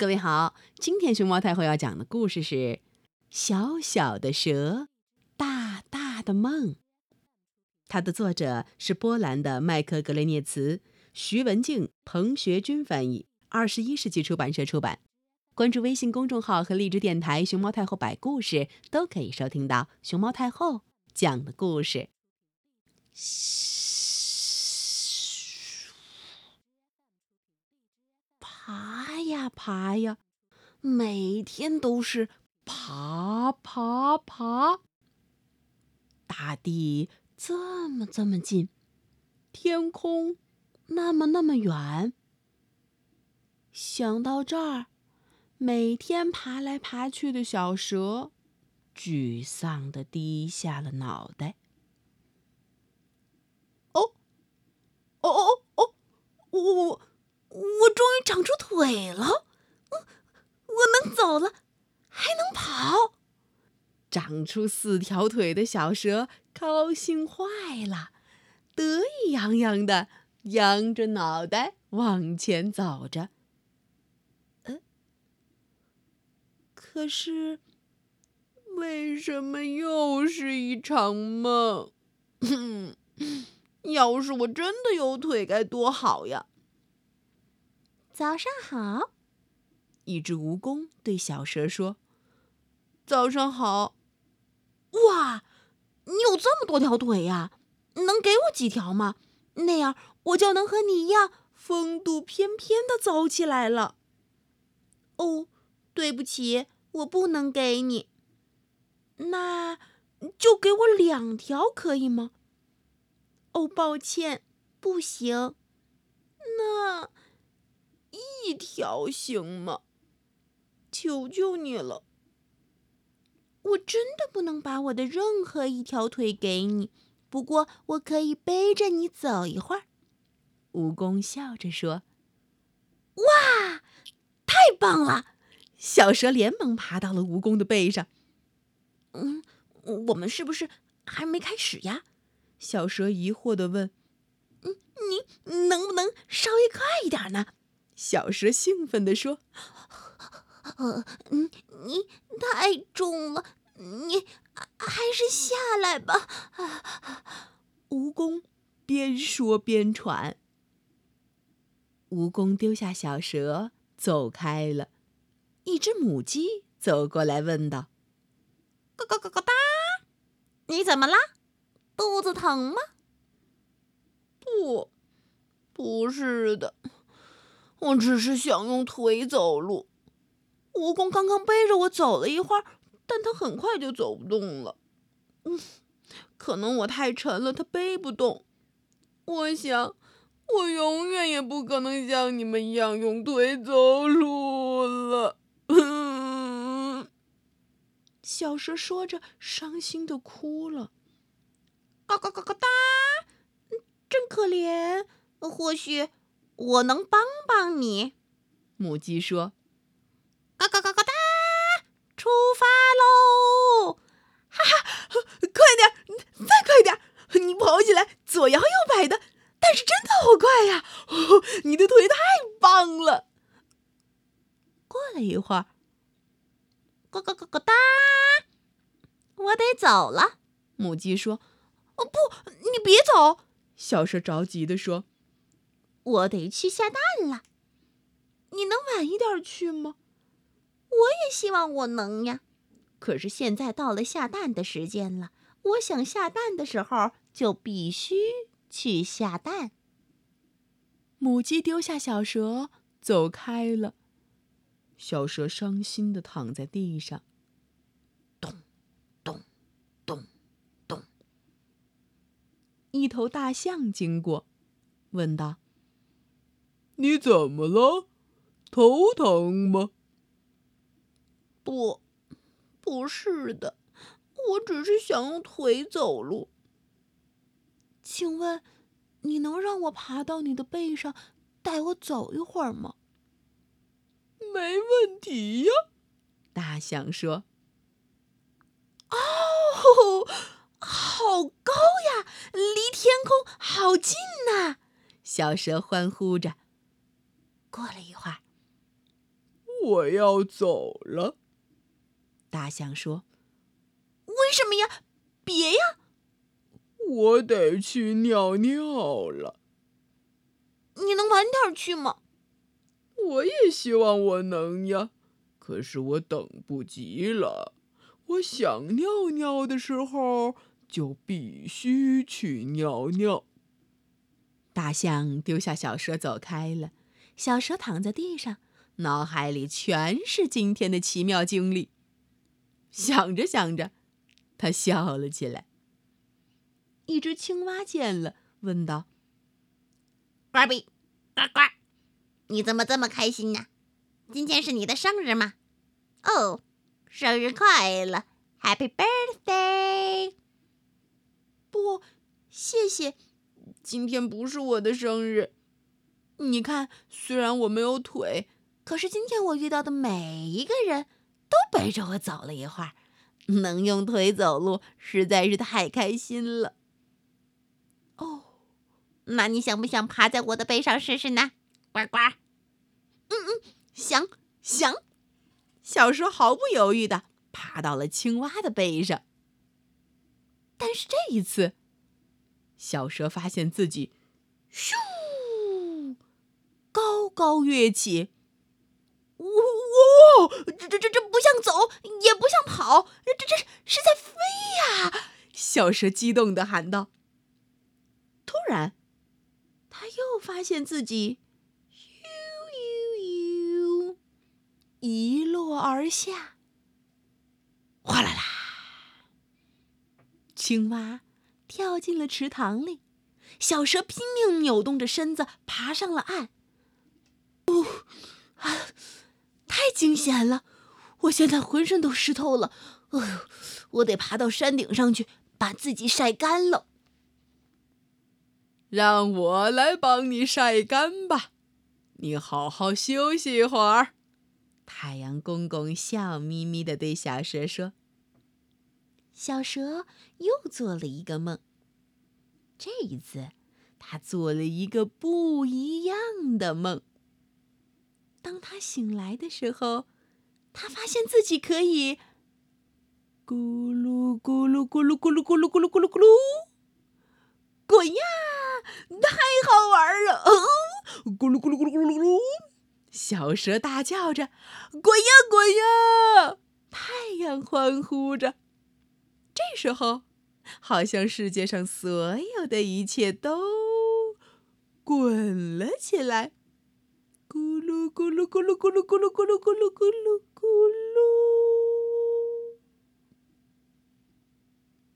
各位好，今天熊猫太后要讲的故事是《小小的蛇，大大的梦》。它的作者是波兰的麦克格雷涅茨，徐文静、彭学军翻译，二十一世纪出版社出版。关注微信公众号和荔枝电台“熊猫太后摆故事”，都可以收听到熊猫太后讲的故事。爬爬呀，每天都是爬爬爬。大地这么这么近，天空那么那么远。想到这儿。每天爬来爬去的小蛇，沮丧的低下了脑袋。哦，哦哦哦，我我我终于长出腿了，走了，还能跑。长出四条腿的小蛇高兴坏了，得意洋洋的扬着脑袋往前走着。可是，为什么又是一场梦？要是我真的有腿该多好呀！早上好，一只蜈蚣对小蛇说：“早上好。”哇，你有这么多条腿呀？能给我几条吗？那样我就能和你一样风度翩翩的走起来了。哦，对不起。我不能给你，那就给我两条可以吗？哦，抱歉，不行。那一条行吗？求求你了！我真的不能把我的任何一条腿给你，不过我可以背着你走一会儿。蜈蚣笑着说：“哇，太棒了！”小蛇连忙爬到了蜈蚣的背上。嗯，我们是不是还没开始呀？小蛇疑惑地问。嗯，你能不能稍微快一点呢？小蛇兴奋地说。呃，你你太重了，你还是下来吧。蜈蚣边说边喘。蜈蚣丢下小蛇，走开了。一只母鸡走过来问道：“咯咯咯咯哒，你怎么啦？肚子疼吗？”“不，不是的，我只是想用腿走路。蜈蚣刚刚背着我走了一会儿，但它很快就走不动了。嗯，可能我太沉了，它背不动。我想，我永远也不可能像你们一样用腿走路了。”小蛇说着，伤心的哭了。嘎嘎嘎嘎哒，真可怜。或许我能帮帮你。母鸡说：“嘎嘎嘎嘎哒，出发喽！哈哈，快点，再快点！你跑起来左摇右摆的，但是真的好快呀！你的腿太棒了。”过了一会儿，咯咯咯咯哒，我得走了。母鸡说：“哦不，你别走！”小蛇着急地说：“我得去下蛋了。你能晚一点去吗？”我也希望我能呀。可是现在到了下蛋的时间了，我想下蛋的时候就必须去下蛋。母鸡丢下小蛇，走开了。小蛇伤心的躺在地上。咚，咚，咚，咚。一头大象经过，问道：“你怎么了？头疼吗？”“不，不是的，我只是想用腿走路。”“请问，你能让我爬到你的背上，带我走一会儿吗？”没问题呀，大象说。哦，好高呀，离天空好近呐！小蛇欢呼着。过了一会儿，我要走了。大象说：“为什么呀？别呀！我得去尿尿了。你能晚点去吗？我也希望我能呀，可是我等不及了。我想尿尿的时候，就必须去尿尿。”大象丢下小蛇走开了，小蛇躺在地上，脑海里全是今天的奇妙经历。想着想着，他笑了起来。一只青蛙见了，问道：“呱比，呱呱，你怎么这么开心呢？今天是你的生日吗？哦，生日快乐，Happy Birthday！不，谢谢。今天不是我的生日。你看，虽然我没有腿，可是今天我遇到的每一个人。”都背着我走了一会儿，能用腿走路实在是太开心了。哦，那你想不想爬在我的背上试试呢？呱呱。嗯嗯，想想。小蛇毫不犹豫的爬到了青蛙的背上。但是这一次，小蛇发现自己咻高高跃起。哇！这这这这不像走，也不像跑，这这是在飞呀！小蛇激动的喊道。突然，他又发现自己呦呦呦一落而下，哗啦啦！青蛙跳进了池塘里，小蛇拼命扭动着身子爬上了岸。哦啊！太惊险了！我现在浑身都湿透了。哎呦，我得爬到山顶上去，把自己晒干了。让我来帮你晒干吧。你好好休息一会儿。太阳公公笑眯眯的对小蛇说：“小蛇又做了一个梦。这一次，他做了一个不一样的梦。”当他醒来的时候，他发现自己可以咕噜咕噜咕噜咕噜咕噜咕噜咕噜咕噜滚呀！太好玩了！咕噜咕噜咕噜咕噜咕噜，小蛇大叫着：“滚呀滚呀！”太阳欢呼着。这时候，好像世界上所有的一切都滚了起来。咕噜咕噜咕噜咕噜咕